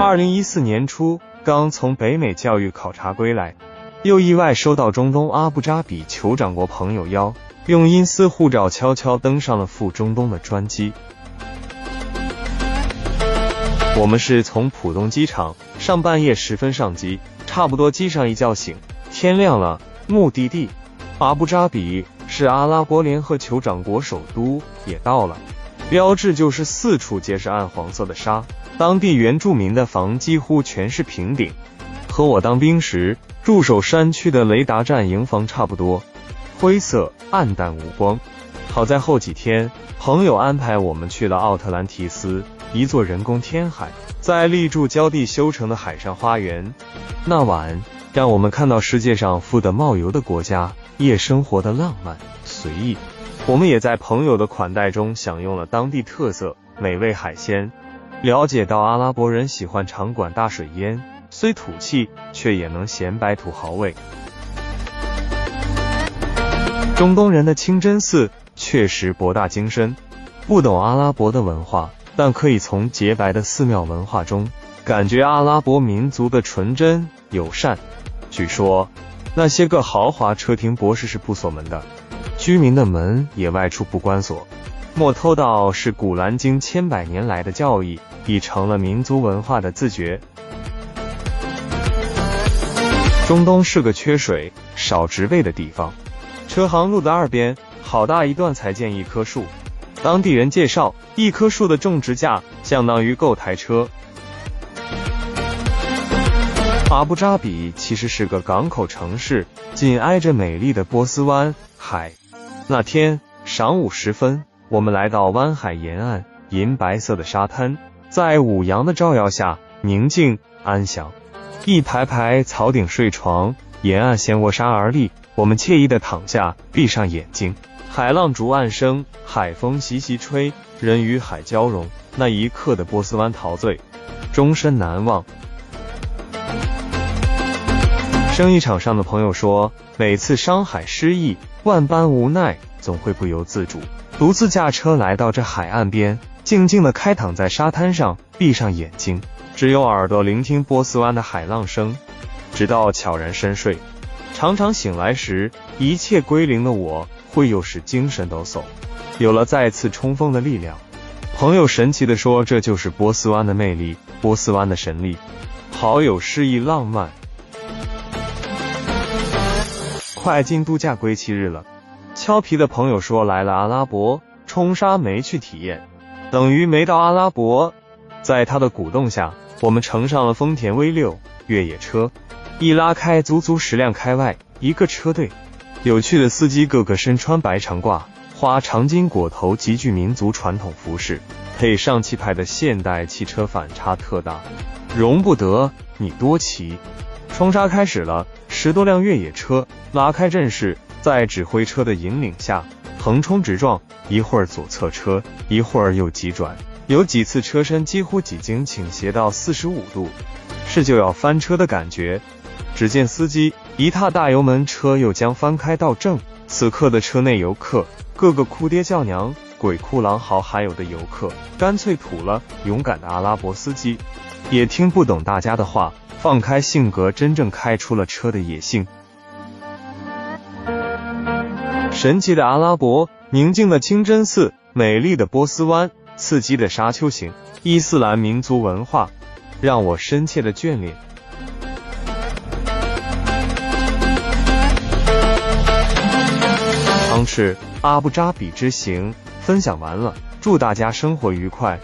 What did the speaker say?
二零一四年初，刚从北美教育考察归来，又意外收到中东阿布扎比酋长国朋友邀，用因私护照悄悄登上了赴中东的专机。我们是从浦东机场上半夜十分上机，差不多机上一觉醒，天亮了，目的地阿布扎比是阿拉伯联合酋长国首都，也到了。标志就是四处皆是暗黄色的沙，当地原住民的房几乎全是平顶，和我当兵时驻守山区的雷达站营房差不多，灰色暗淡无光。好在后几天朋友安排我们去了奥特兰提斯，一座人工天海，在立柱礁地修成的海上花园。那晚让我们看到世界上富得冒油的国家夜生活的浪漫随意。我们也在朋友的款待中享用了当地特色美味海鲜，了解到阿拉伯人喜欢长管大水烟，虽土气却也能显摆土豪味。中东人的清真寺确实博大精深，不懂阿拉伯的文化，但可以从洁白的寺庙文化中感觉阿拉伯民族的纯真友善。据说那些个豪华车停博士是不锁门的。居民的门也外出不关锁。莫偷盗是古兰经千百年来的教义，已成了民族文化的自觉。中东是个缺水、少植被的地方。车行路的二边，好大一段才见一棵树。当地人介绍，一棵树的种植价相当于购台车。阿布扎比其实是个港口城市，紧挨着美丽的波斯湾海。那天晌午时分，我们来到湾海沿岸，银白色的沙滩在午阳的照耀下宁静安详。一排排草顶睡床，沿岸掀卧沙而立，我们惬意的躺下，闭上眼睛。海浪逐岸生，海风习习吹，人与海交融，那一刻的波斯湾陶醉，终身难忘。生意场上的朋友说，每次商海失意。万般无奈，总会不由自主，独自驾车来到这海岸边，静静的开躺在沙滩上，闭上眼睛，只有耳朵聆听波斯湾的海浪声，直到悄然深睡。常常醒来时，一切归零的我，会又是精神抖擞，有了再次冲锋的力量。朋友神奇的说，这就是波斯湾的魅力，波斯湾的神力，好有诗意浪漫。快进度假归期日了，俏皮的朋友说来了阿拉伯，冲沙没去体验，等于没到阿拉伯。在他的鼓动下，我们乘上了丰田 V 六越野车，一拉开，足足十辆开外，一个车队。有趣的司机个个身穿白长褂，花长巾裹头，极具民族传统服饰，配上气派的现代汽车，反差特大，容不得你多骑。冲沙开始了，十多辆越野车拉开阵势，在指挥车的引领下横冲直撞，一会儿左侧车，一会儿又急转，有几次车身几乎几经倾斜到四十五度，是就要翻车的感觉。只见司机一踏大油门，车又将翻开到正。此刻的车内游客个个哭爹叫娘，鬼哭狼嚎，还有的游客干脆吐了。勇敢的阿拉伯司机也听不懂大家的话。放开性格，真正开出了车的野性。神奇的阿拉伯，宁静的清真寺，美丽的波斯湾，刺激的沙丘行，伊斯兰民族文化，让我深切的眷恋。汤赤阿布扎比之行分享完了，祝大家生活愉快。